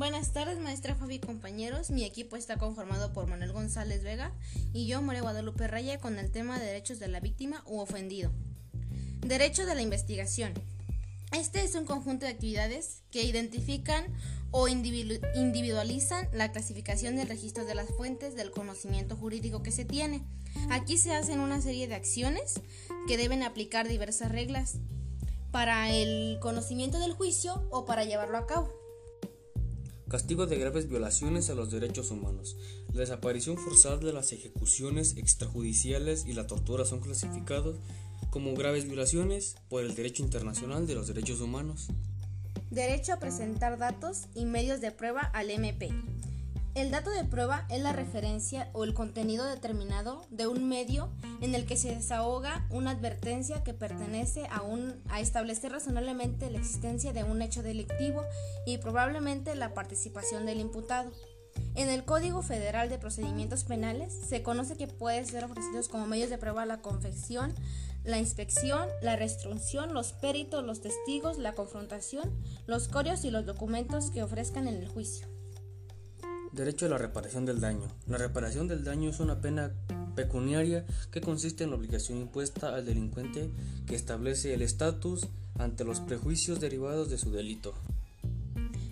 Buenas tardes, maestra Fabi y compañeros. Mi equipo está conformado por Manuel González Vega y yo, María Guadalupe Raya, con el tema de derechos de la víctima u ofendido. Derecho de la investigación. Este es un conjunto de actividades que identifican o individualizan la clasificación del registro de las fuentes del conocimiento jurídico que se tiene. Aquí se hacen una serie de acciones que deben aplicar diversas reglas para el conocimiento del juicio o para llevarlo a cabo. Castigo de graves violaciones a los derechos humanos. La desaparición forzada de las ejecuciones extrajudiciales y la tortura son clasificados como graves violaciones por el derecho internacional de los derechos humanos. Derecho a presentar datos y medios de prueba al MP. El dato de prueba es la referencia o el contenido determinado de un medio en el que se desahoga una advertencia que pertenece a, un, a establecer razonablemente la existencia de un hecho delictivo y probablemente la participación del imputado. En el Código Federal de Procedimientos Penales se conoce que pueden ser ofrecidos como medios de prueba la confección, la inspección, la restricción, los peritos, los testigos, la confrontación, los corios y los documentos que ofrezcan en el juicio. Derecho a la reparación del daño. La reparación del daño es una pena pecuniaria que consiste en la obligación impuesta al delincuente que establece el estatus ante los prejuicios derivados de su delito.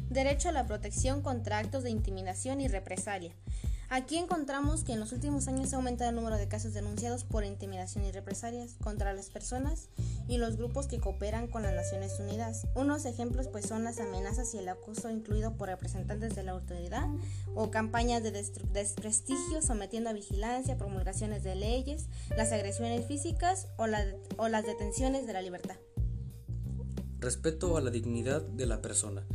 Derecho a la protección contra actos de intimidación y represalia. Aquí encontramos que en los últimos años ha aumentado el número de casos denunciados por intimidación y represalias contra las personas y los grupos que cooperan con las Naciones Unidas. Unos ejemplos pues son las amenazas y el acoso incluido por representantes de la autoridad o campañas de desprestigio sometiendo a vigilancia, promulgaciones de leyes, las agresiones físicas o, o las detenciones de la libertad. Respeto a la dignidad de la persona.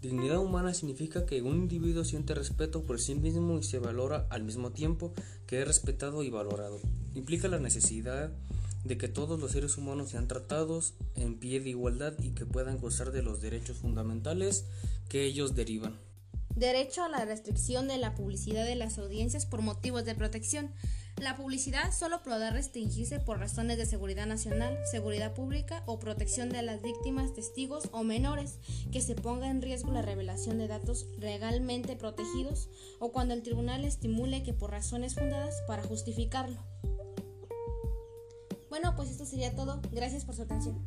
Dignidad humana significa que un individuo siente respeto por sí mismo y se valora al mismo tiempo que es respetado y valorado. Implica la necesidad de que todos los seres humanos sean tratados en pie de igualdad y que puedan gozar de los derechos fundamentales que ellos derivan. Derecho a la restricción de la publicidad de las audiencias por motivos de protección. La publicidad solo podrá restringirse por razones de seguridad nacional, seguridad pública o protección de las víctimas, testigos o menores, que se ponga en riesgo la revelación de datos legalmente protegidos o cuando el tribunal estimule que por razones fundadas para justificarlo. Bueno, pues esto sería todo. Gracias por su atención.